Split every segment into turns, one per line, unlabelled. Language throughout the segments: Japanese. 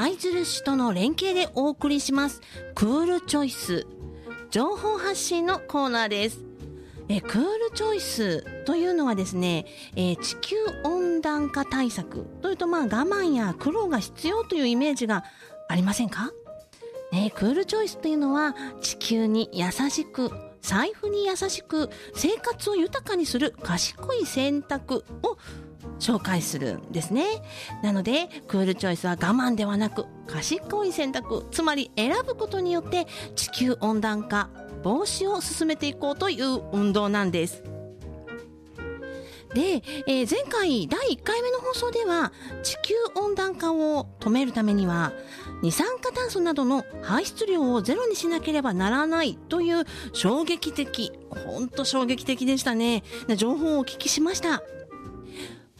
舞鶴市との連携でお送りします。クールチョイス。情報発信のコーナーです。えクールチョイスというのはですね、え地球温暖化対策というとまあ我慢や苦労が必要というイメージがありませんか？ね、クールチョイスというのは地球に優しく財布に優しく生活を豊かにする賢い選択を紹介するんですね。なので、クールチョイスは我慢ではなく、賢い選択、つまり選ぶことによって地球温暖化防止を進めていこうという運動なんです。で、えー、前回第1回目の放送では地球温暖化を止めるためには二酸化炭素などの排出量をゼロにしなければならないという衝撃的、ほんと衝撃的でしたね。情報をお聞きしました。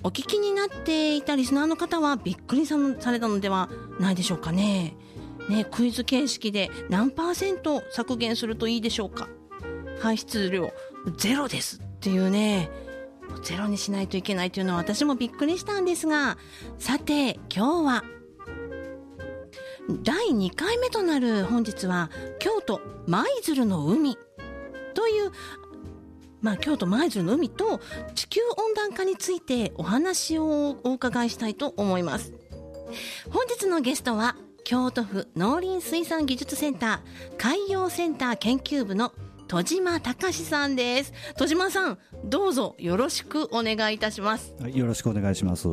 お聞きになっていたリスナーの方はびっくりされたのではないでしょうかね。ね、クイズ形式で何パーセント削減するといいでしょうか。排出量ゼロですっていうね、ゼロにしないといけないというのは私もびっくりしたんですが、さて今日は。第2回目となる本日は京都舞鶴の海。というまあ、京都舞鶴の海と地球温暖化についてお話をお伺いしたいと思います。本日のゲストは京都府農林水産技術センター海洋センター研究部の戸島隆さんです。戸島さん、どうぞよろしくお願いいたします。
はい、よろしくお願いします。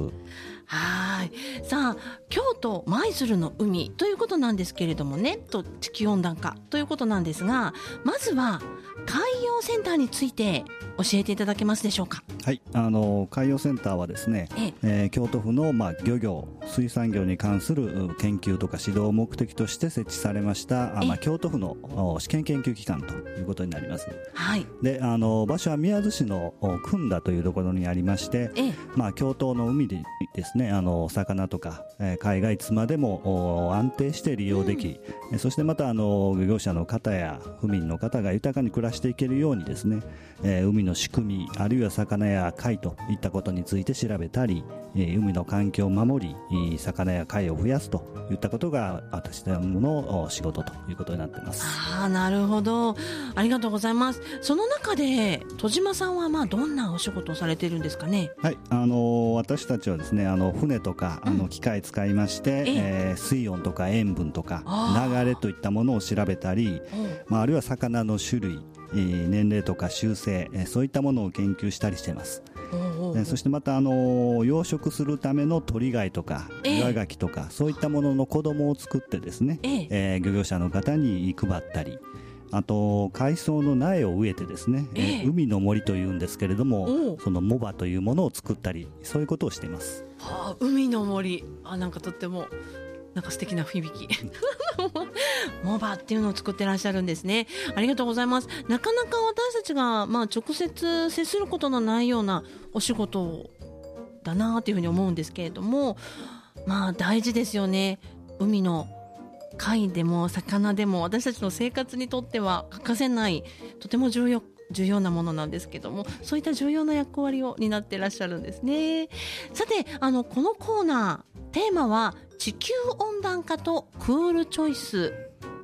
はい。さあ、京都舞鶴の海ということなんですけれどもね、と地球温暖化ということなんですが、まずは海洋センターについて教えていただけますでしょうか？
はい、あの海洋センターはですね、ええー、京都府のまあ漁業水産業に関する研究とか指導を目的として設置されましたあまあ京都府の試験研究機関ということになります。
はい。
で、あの場所は宮津市の組田というところにありまして、ええ、まあ京都の海でですね、あの魚とか、えー、海外いつまでも安定して利用でき、うん、そしてまたあの漁業者の方や府民の方が豊かに暮らしていけるようにですね、えー、海の仕組みあるいは魚や貝といったことについて調べたり、えー、海の環境を守り魚や貝を増やすといったことが私どもの仕事ということになっています。
ああなるほど。ありがとうございます。その中で戸島さんはまあどんなお仕事をされているんですかね？
はいあの私たちはですねあの船とか、あの機械使いまして、えー、水温とか塩分とか流れといったものを調べたり、まあ、あるいは魚の種類年齢とか習性そういったものを研究したりしています。そしてまたあの養殖するための鳥貝とか岩ガキとか、そういったものの子供を作ってですね、えー、漁業者の方に配ったりあと海藻の苗を植えてですね、えー、海の森というんですけれどもそのモバというものを作ったりそういうことをしています、
はあ、海の森あなんかとってもなんか素敵な響き。モバっていうのを作ってらっしゃるんですね。ありがとうございます。なかなか私たちが、まあ、直接接することのないようなお仕事だなというふうに思うんですけれども、まあ、大事ですよね。海の貝でも魚でも私たちの生活にとっては欠かせないとても重要重要なものなんですけどもそういった重要な役割を担ってらっしゃるんですね。さてあのこのコーナーテーマは地球温暖化とクールチョイス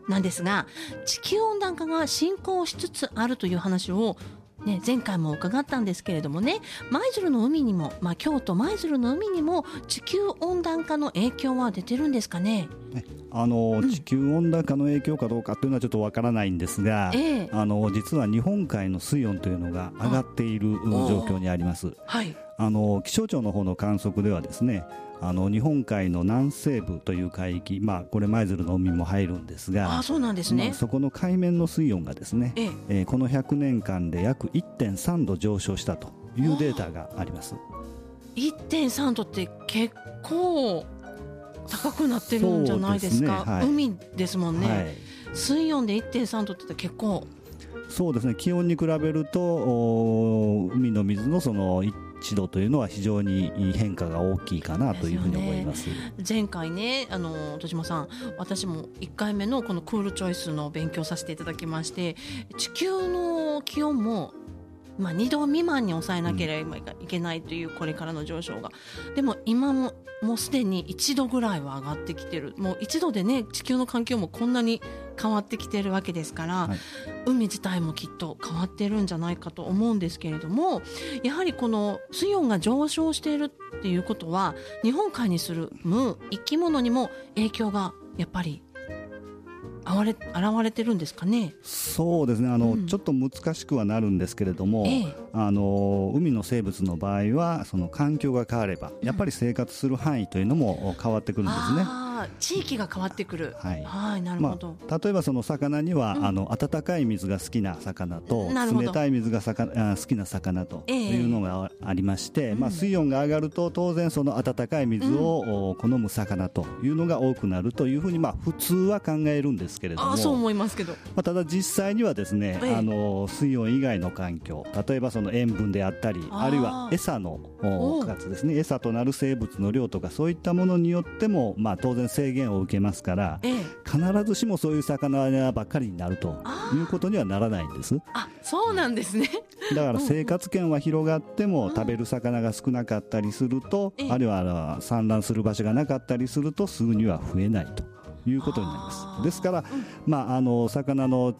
なんですが、地球温暖化が進行しつつあるという話をね、前回も伺ったんですけれどもね、舞鶴の海にも、まあ、京都舞鶴の海にも地球温暖化の影響は出てるんですかね？
あの、うん、地球温暖化の影響かどうかというのはちょっとわからないんですが、えー、あの実は日本海の水温というのが上がっている状況にあります。
はい、
あの気象庁の方の観測ではですねあの日本海の南西部という海域、まあ、これ舞鶴の海も入るんですが
あそうなんですね、まあ、
そこの海面の水温がですね、ええ。えー、この100年間で約1.3度上昇したというデータがあります。
1.3度って結構高くなってるんじゃないですか、ねはい、海ですもんね、はい、水温で1.3度って結構。
そうですね。気温に比べると海の水のその知度というのは非常に変化が大きいかなというふうに思います、ね、
前回ねあの戸島さん私も1回目のこのクールチョイスの勉強させていただきまして地球の気温もまあ、2度未満に抑えなければいけないというこれからの上昇が、でも今ももうすでに1度ぐらいは上がってきてる。もう1度でね地球の環境もこんなに変わってきてるわけですから、はい、海自体もきっと変わってるんじゃないかと思うんですけれどもやはりこの水温が上昇しているっていうことは日本海に住む生き物にも影響がやっぱり現れ現れてるんですかね？
そうですね。あの、うん、ちょっと難しくはなるんですけれども、ええ、あの海の生物の場合はその環境が変わればやっぱり生活する範囲というのも変わってくるんですね。
うん地域が変わってくる。はい。はい、なるほど。
まあ、例えばその魚には、うん、あの温かい水が好きな魚と冷たい水が魚好きな魚というのがありまして、えー、まあ水温が上がると当然その温かい水を好む魚というのが多くなるというふうにまあ普通は考えるんですけれども、
そう思いますけど。ま
あただ実際にはですね、えー、あの水温以外の環境、例えばその塩分であったり、あるいは餌の活ですね、餌となる生物の量とかそういったものによってもまあ当然制限を受けますから、ええ、必ずしもそういう魚ばっかりになるということにはならないんです。
あそうなんですね。
だから生活圏は広がっても食べる魚が少なかったりすると、あるいは産卵する場所がなかったりするとすぐには増えないと。いうことになります。ですから、まあ、あの魚の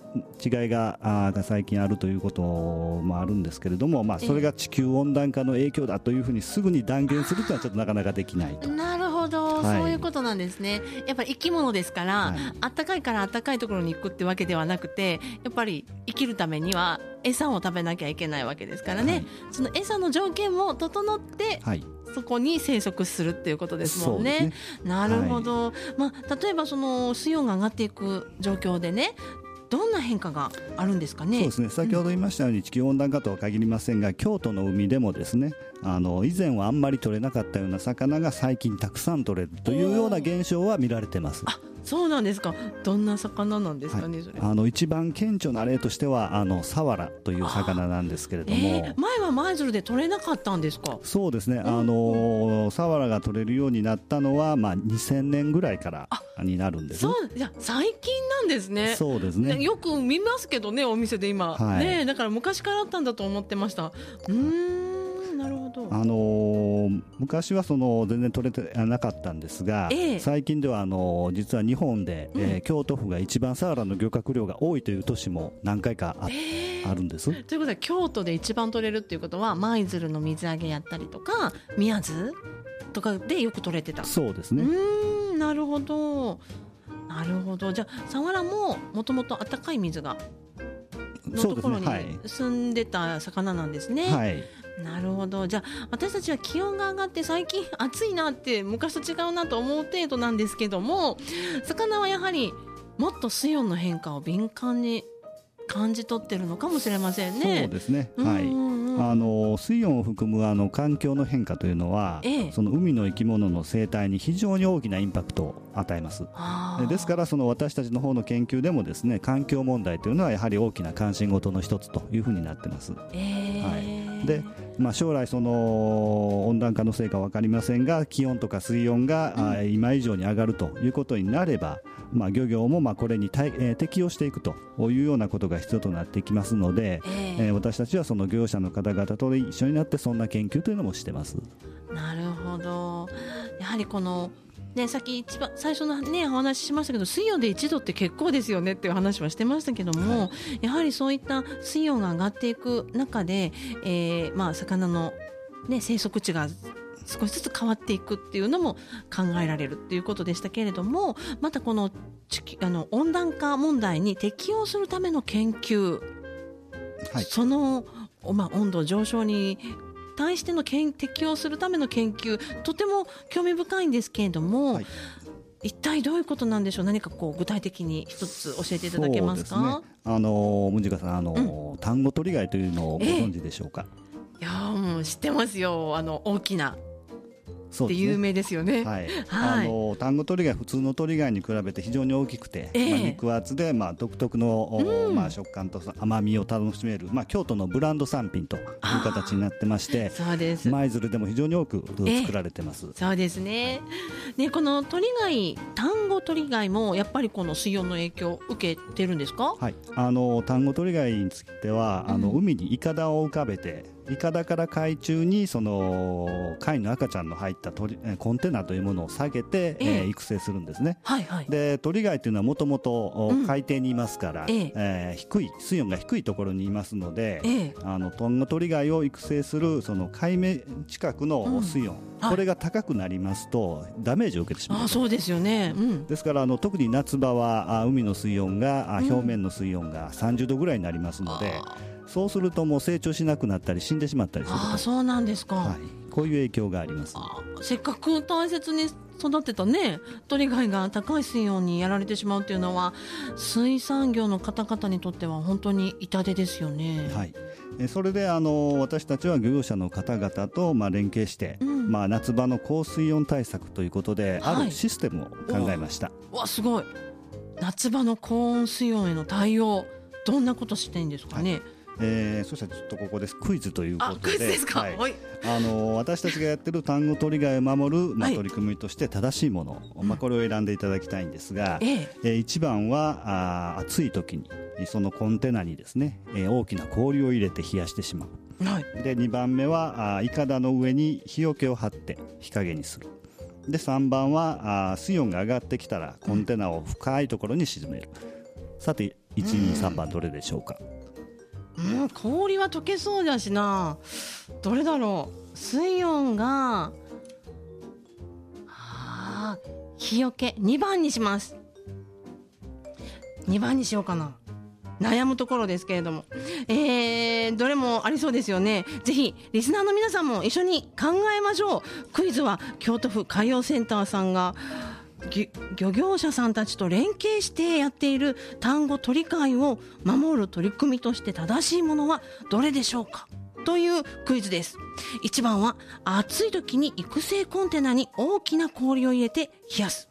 違いがあが最近あるということもあるんですけれども、まあ、それが地球温暖化の影響だというふうにすぐに断言するというのはちょっとなかなかできないと。
なるほど、はい、そういうことなんですね。やっぱり生き物ですから、はい、暖かいから暖かいところに行くってわけではなくてやっぱり生きるためには餌を食べなきゃいけないわけですからね、はい、その餌の条件も整って、はい。そこに生息するっていうことですもんね。ね。なるほど、はい、まあ、例えばその水温が上がっていく状況でねどんな変化があるんですかね？
そうですね。先ほど言いましたように、地球温暖化とは限りませんが、京都の海でもですね、あの以前はあんまり取れなかったような魚が最近たくさん取れるというような現象は見られてます。
あ、そうなんですか。どんな魚なんですかね、はい、
あの一番顕著な例としてはあのサワラという魚なんですけれども、え
ー、前は舞鶴で取れなかったんですか？
そうですね。あのサワラが取れるようになったのはまあ2000年ぐらいからになるんです。そ
ういや最近なんですね。
そうですね。
よく見ますけどねお店で今、はい、ねだから昔からあったんだと思ってました。うん。なるほど。
あのー、昔はその全然取れてなかったんですが、え最近ではあのー、実は日本で、うん、えー、京都府が一番サワラの漁獲量が多いという年も何回かあえー、あるんです。
ということで京都で一番取れるっていうことは舞鶴の水揚げやったりとか宮津とかでよく取れてた。
そうですね。
うんなるほど。なるほど。じゃあサワラももともと暖かい水がのところに住んでた魚なんですね。はい、なるほどじゃあ私たちは気温が上がって最近暑いなって昔と違うなと思う程度なんですけども魚はやはりもっと水温の変化を敏感に感じ取ってるのかもしれませんね。
そうですね。はい。あの水温を含むあの環境の変化というのは、ええ、その海の生き物の生態に非常に大きなインパクトを与えます。ですからその私たちの方の研究でもですね、環境問題というのはやはり大きな関心事の一つというふうになってます。えー、はい。で、まあ将来その温暖化のせいかわかりませんが、気温とか水温が、うん、今以上に上がるということになれば。まあ、漁業もまあこれに対、えー、適応していくというようなことが必要となってきますので、えー、えー、私たちはその業者の方々と一緒になってそんな研究というのもしてます。
なるほどやはりこのね、さっき一番最初の、ね、お話ししましたけど水温で1度って結構ですよねっていう話はしてましたけども、はい、やはりそういった水温が上がっていく中で、えーまあ、魚の、ね、生息地が少しずつ変わっていくっていうのも考えられるっていうことでしたけれどもまたこのあの温暖化問題に適応するための研究、はい、その、まあ、温度上昇に対しての適応するための研究とても興味深いんですけれども、はい、一体どういうことなんでしょう？何かこう具体的に一つ教えていただけますか、ね、
あのムジカさんあの、うん、単語取り貝というのをご存知でしょうか、
いやもう知ってますよ。あの大きなって有名ですよね。
はい、あの単語鳥貝普通の鳥貝に比べて非常に大きくて、えー、まあ、肉厚で、まあ、独特の、うん、まあ、食感と甘みを楽しめる、まあ、京都のブランド産品という形になってまして
そうです。
舞鶴でも非常に多く作られてます、えー、
そうですね。ねこの鳥貝単語鳥貝もやっぱりこの水温の影響を受けてるんですか、
はい、あの単語鳥貝については、あの海にいかだを浮かべていかだから海中にその貝の赤ちゃんの入った鳥コンテナというものを下げて、えー、育成するんですね。
はいはい、
で鳥貝というのはもともと海底にいますから、うん、え。えー、低い水温が低いところにいますので、えー、あのトンガ鳥貝を育成するその海面近くの水温、うん、これが高くなりますとダメージを受けてしまう。
あそうですよね、う
ん、ですからあの特に夏場はあ海の水温が、あ表面の水温が30度ぐらいになりますので。そうするともう成長しなくなったり死んでしまったりする
あそうなんですか、は
い、こういう影響があります。
せっかく大切に育てたね鳥貝が高い水温にやられてしまうっていうのは水産業の方々にとっては本当に痛手ですよね。
はい。それであの私たちは漁業者の方々とまあ連携して、うん、まあ、夏場の高水温対策ということで、はい、あるシステムを考えました。
わすごい。夏場の高温水温への対応どんなことしていいんですかね、はい
えー、そしたらちょっとここです。クイズということで。
はい、
あの私たちがやってる単語取り貝を守る、まあ、取り組みとして正しいもの、まあ、これを選んでいただきたいんですが、ええ。えー、1番はあ暑い時にそのコンテナにですね、えー、大きな氷を入れて冷やしてしまう、はい、で2番目はあいかだの上に日よけを張って日陰にする。で3番はあ水温が上がってきたらコンテナを深いところに沈める、さて123番どれでしょうか、
うん、氷は溶けそうだしな。どれだろう。水温があ日よけ。2番にします。2番にしようかな。悩むところですけれども、えー、どれもありそうですよね。ぜひリスナーの皆さんも一緒に考えましょう。クイズは京都府海洋センターさんが漁業者さんたちと連携してやっている単語取り替えを守る取り組みとして正しいものはどれでしょうかというクイズです。1番は暑い時に育成コンテナに大きな氷を入れて冷やす。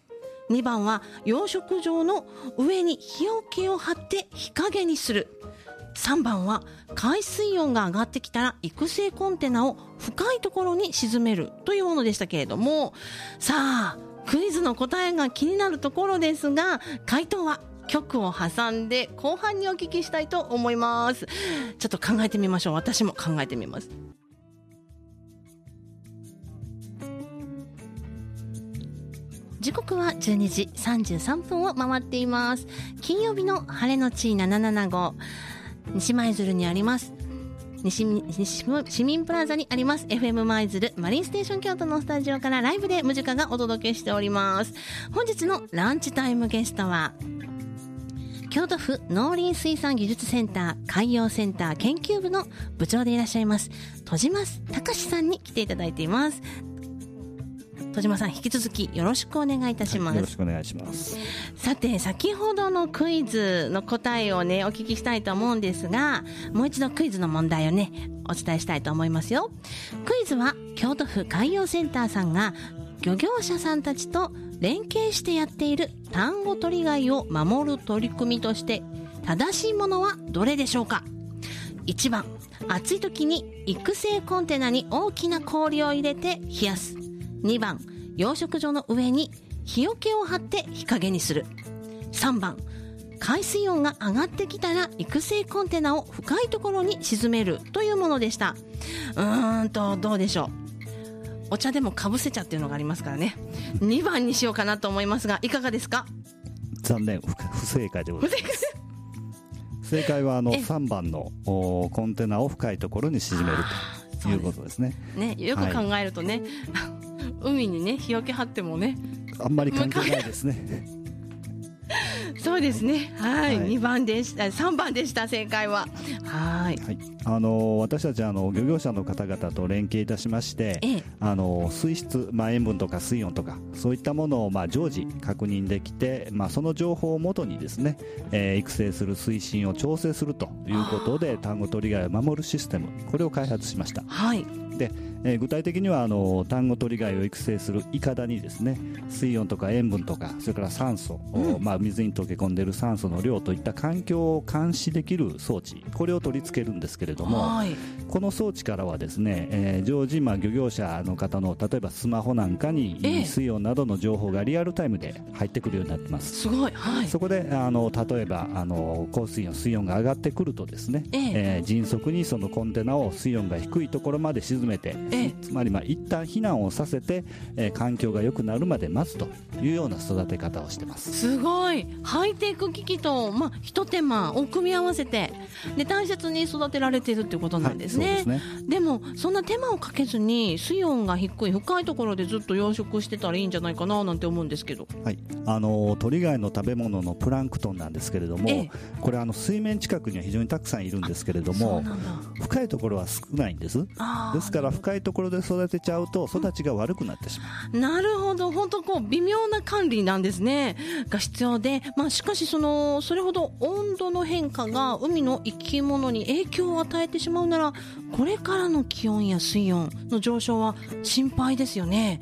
2番は養殖場の上に日よけを張って日陰にする。3番は海水温が上がってきたら育成コンテナを深いところに沈めるというものでしたけれども。さあクイズの答えが気になるところですが回答は曲を挟んで後半にお聞きしたいと思います。ちょっと考えてみましょう。私も考えてみます。時刻は12時33分を回っています。金曜日の晴れのち775西舞鶴にあります西市民プラザにあります。FM 舞鶴マリンステーション京都のスタジオからライブでムジカがお届けしております。本日のランチタイムゲストは京都府農林水産技術センター海洋センター研究部の部長でいらっしゃいます戸島隆さんに来ていただいています。戸島さん引き続きよろしくお願いいたします、はい、
よろしくお願いします。
さて先ほどのクイズの答えをねお聞きしたいと思うんですがもう一度クイズの問題をねお伝えしたいと思いますよ。クイズは京都府海洋センターさんが漁業者さんたちと連携してやっている単語取り貝を守る取り組みとして正しいものはどれでしょうか？1番暑い時に育成コンテナに大きな氷を入れて冷やす2番養殖場の上に日よけを張って日陰にする。3番海水温が上がってきたら育成コンテナを深いところに沈める。というものでした。うーんとどうでしょう。お茶でもかぶせ茶っていうのがありますからね。2番にしようかなと思いますがいかがですか？
残念。不正解でございます。正解。はあの3番のコンテナを深いところに沈めるということですね。
ね。よく考えるとね、はい海にね日よけ張ってもね
あんまり関係ないですね
そうですね。はい、二、はい、番でした。三番でした。正解は。はい。はい。
あの私たちあの漁業者の方々と連携いたしまして、ええ、あの水質、まあ塩分とか水温とかそういったものをまあ常時確認できて、まあその情報をもとにですね、えー、育成する水深を調整するということで単語取り貝を守るシステムこれを開発しました。
はい。
でえー、具体的にはあの単語鳥貝を育成するいかだにですね水温とか塩分とかそれから酸素、うん、まあ、水に溶け込んでいる酸素の量といった環境を監視できる装置これを取り付けるんですけれども、この装置からはですね、えー、常時まあ漁業者の方の例えばスマホなんかに水温などの情報がリアルタイムで入ってくるようになってます。
すごい、はい、
そこであの例えばあの降水温水温が上がってくるとですね、え。えー、迅速にそのコンテナを水温が低いところまで沈めて、えつまりまあ一旦避難をさせて、えー、環境が良くなるまで待つというような育て方をしてます。
すごい。ハイテク機器と、まあ、一手間を組み合わせてで大切に育てられているということなんですね。はい、でね。でもそんな手間をかけずに水温が低い深いところでずっと養殖してたらいいんじゃないかななんて思うんですけど、
はい、あの鳥貝の食べ物のプランクトンなんですけれども、ええ、これあの水面近くには非常にたくさんいるんですけれども深いところは少ないんです。ですから深いところで育てちゃうと育ちが悪くなってしま
う、なるほど。本当こう微妙な管理なんですね。が必要で、まあ、しかしそのそれほど温度の変化が海の生き物に影響を与えてしまうならこれからの気温や水温の上昇は心配ですよね。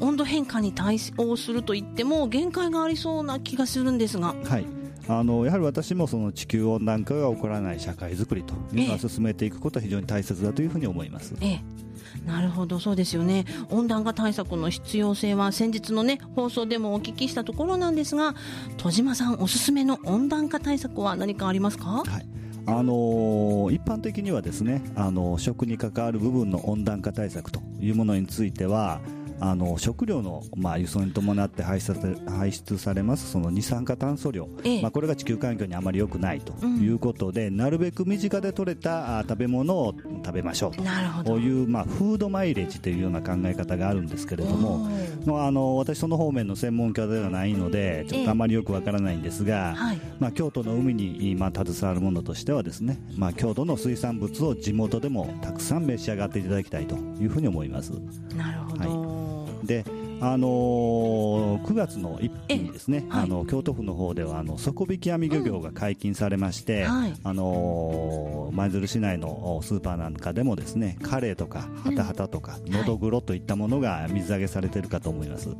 温度変化に対応するといっても限界がありそうな気がするんですが。
はい。あのやはり私もその地球温暖化が起こらない社会づくりというのは進めていくことは非常に大切だというふうに思います。
ええなるほどそうですよね。温暖化対策の必要性は先日のね放送でもお聞きしたところなんですが戸島さんおすすめの温暖化対策は何かありますか、はい。
あのー、一般的にはですね、あのー、食に関わる部分の温暖化対策というものについてはあの食料の、まあ、輸送に伴って排出排出されますその二酸化炭素量、ええ、まあ、これが地球環境にあまり良くないということで、うん、なるべく身近で採れた食べ物を食べましょう。という、まあ、フードマイレージというような考え方があるんですけれども、まあ、あの私その方面の専門家ではないのでちょっとあまりよくわからないんですが、えまあ、京都の海に、まあ、携わるものとしてはですね、まあ、京都の水産物を地元でもたくさん召し上がっていただきたいというふうに思います。
なるほど、はい
であのー、9月の1日にですね、はい、あの京都府の方ではあの底引き網漁業が解禁されまして、うんはい、あの舞、鶴市内のスーパーなんかでもですねカレイとかハタハタとか、うん、のどぐろといったものが水揚げされているかと思います、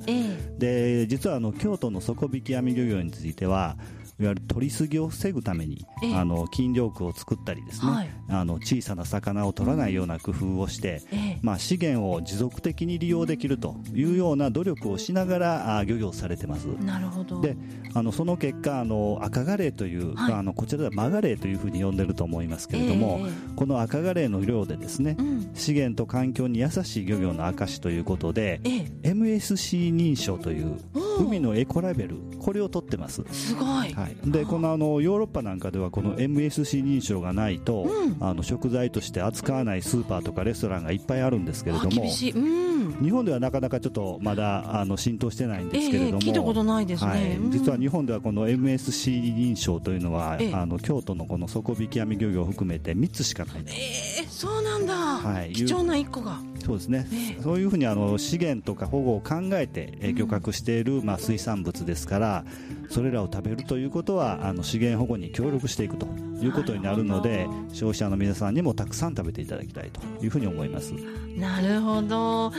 で実はあの京都の底引き網漁業についてはいわゆる取りすぎを防ぐために、あの禁漁区を作ったりですね、はい、あの小さな魚を取らないような工夫をして、まあ、資源を持続的に利用できるというような努力をしながらあ漁業されてます。
なるほど。
であのその結果あの赤ガレイという、はい、あのこちらではマガレイというふうに呼んでると思いますけれども、えー、この赤ガレイの量でですね、うん、資源と環境に優しい漁業の証ということで、えー、MSC 認証という海のエコラベルこれを取ってます。
すごい、
はい、でこのあのヨーロッパなんかではこの MSC 認証がないと、うん、あの食材として扱わないスーパーとかレストランがいっぱいあるんですけれども、うん、日本ではなかなかちょっとまだあの浸透してないんですけれども、
えー、聞いたことないですね、はい、
実は日本ではこの MSC 認証というのは、えー、あの京都のこの底引き網漁業を含めて3つしかない
えー、そうなんだ、はい、貴重な1個が
そうですね、えー、そういうふうにあの資源とか保護を考えて、え漁獲している、まあ、水産物ですからそれらを食べるということはあの資源保護に協力していくということになるので消費者の皆さんにもたくさん食べていただきたいというふうに思います。
なるほど。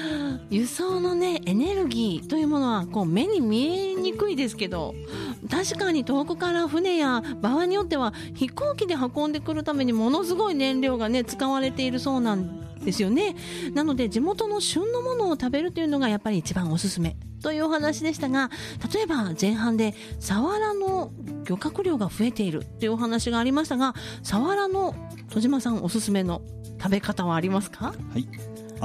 輸送の、ね、エネルギーというものはこう目に見えにくいですけど確かに遠くから船や場合によっては飛行機で運んでくるためにものすごい燃料が、ね、使われているそうなんですよね。なので地元の旬のものを食べるというのがやっぱり一番おすすめというお話でしたが例えば前半でサワラの漁獲量が増えているというお話がありましたがサワラの戸島さんおすすめの食べ方はありますか？
はい。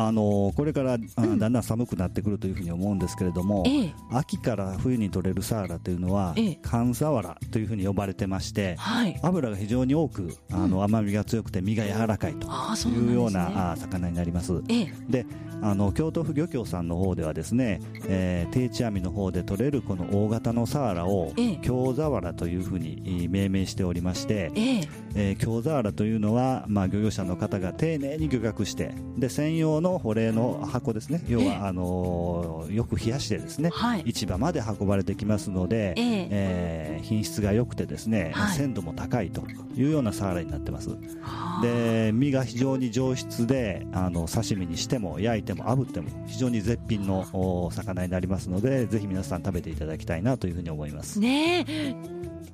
あのこれから、だんだん寒くなってくるというふうに思うんですけれども、ええ、秋から冬に取れるサワラというのは、ええ、寒サワラというふうに呼ばれてまして、はい、油が非常に多くあの、甘みが強くて身が柔らかいというような、ね、あ魚になります。であの京都府漁協さんの方ではですね、えー、定置網の方で取れるこの大型のサワラを、京ザワラというふうに命名しておりまして、ええ。ー、京ザワラというのは、まあ、漁業者の方が丁寧に漁獲してで専用のの保冷の箱ですね。要はあのよく冷やしてですね、はい、市場まで運ばれてきますので、え品質が良くてですね、はい、鮮度も高いというようなサワラになってます。で身が非常に上質であの刺身にしても焼いても炙っても非常に絶品のお魚になりますのでぜひ皆さん食べていただきたいなというふうに思います。
ね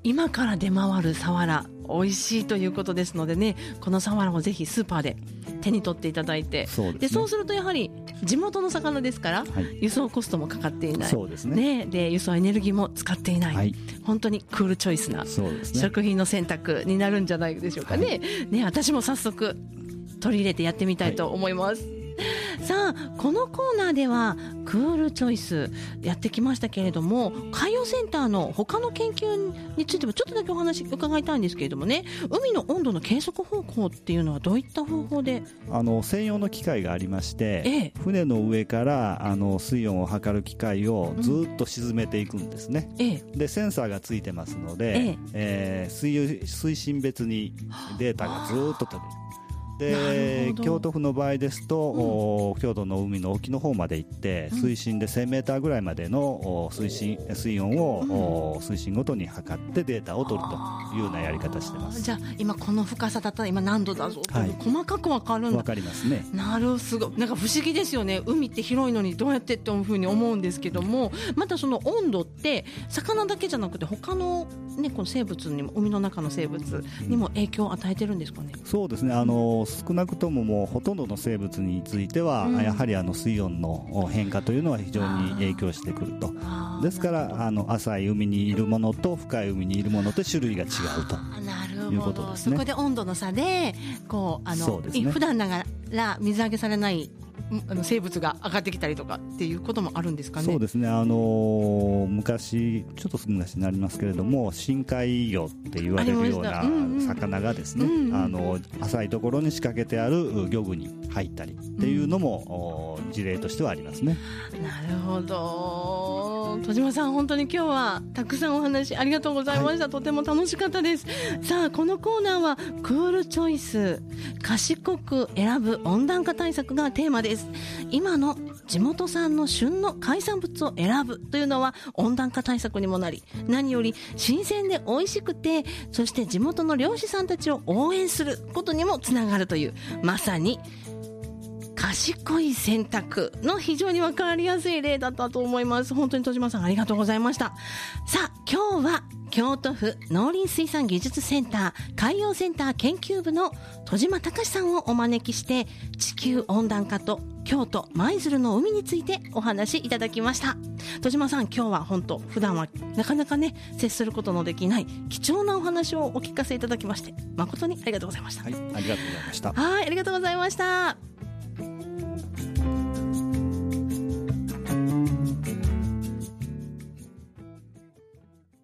今から出回るサワラ美味しいということですのでねこのサワラをぜひスーパーで手に取っていただいて。そうで、ね、そうするとやはり地元の魚ですから、はい、輸送コストもかかっていない。そうですね、ね、で輸送エネルギーも使っていない、はい、本当にクールチョイスな食品の選択になるんじゃないでしょうかね。はい、ね私も早速取り入れてやってみたいと思います。さあこのコーナーではクールチョイスやってきましたけれども海洋センターの他の研究についてもちょっとだけお話伺いたいんですけれどもね。海の温度の計測方法っていうのはどういった方法で？
あの専用の機械がありまして、ええ、船の上からあの水温を測る機械をずっと沈めていくんですね、うん、でセンサーがついてますので、ええ。ー、水水深別にデータがずっと取れるで京都府の場合ですと、うん、京都の海の沖の方まで行って水深で1000メーターぐらいまでの水深水温を、うん、水深ごとに測ってデータを取るというようなやり方してます。
じゃあ今この深さだったら今何度だぞはい、細かく分かるんだ。
分かりますね。
なるすごなんか不思議ですよね。海って広いのにどうやってっていうふうに思うんですけどもまたその温度って魚だけじゃなくて他のねこの生物にも海の中の生物にも影響を与えてるんですかね、
そうですね。あの少なくとももうほとんどの生物については、うん、やはりあの水温の変化というのは非常に影響してくると。ですからあの浅い海にいるものと深い海にいるものと種類が違うと。いうことですね。
そこで温度の差でこうあの、ね、普段ながら水揚げされないあの生物が上がってきたりとかっていうこともあるんですかね。
そうですね。あのー、昔ちょっと昔になりますけれども深海魚って言われるような魚がですね、うんうん、あの浅いところに仕掛けてある漁具に入ったりっていうのも、うん、事例としてはありますね。
なるほど。戸島さん本当に今日はたくさんお話ありがとうございました、はい、とても楽しかったです。さあこのコーナーはクールチョイス賢く選ぶ温暖化対策がテーマです。今の地元産の旬の海産物を選ぶというのは温暖化対策にもなり何より新鮮で美味しくてそして地元の漁師さんたちを応援することにもつながるというまさに賢い選択の非常に分かりやすい例だったと思います。本当に戸島さんありがとうございました。さあ今日は京都府農林水産技術センター海洋センター研究部の戸島隆さんをお招きして地球温暖化と京都舞鶴の海についてお話しいただきました。戸島さん今日は本当普段はなかなかね接することのできない貴重なお話をお聞かせいただきまして誠にありがとうございました。
はいありがとうございました。
はいありがとうございました Thank you.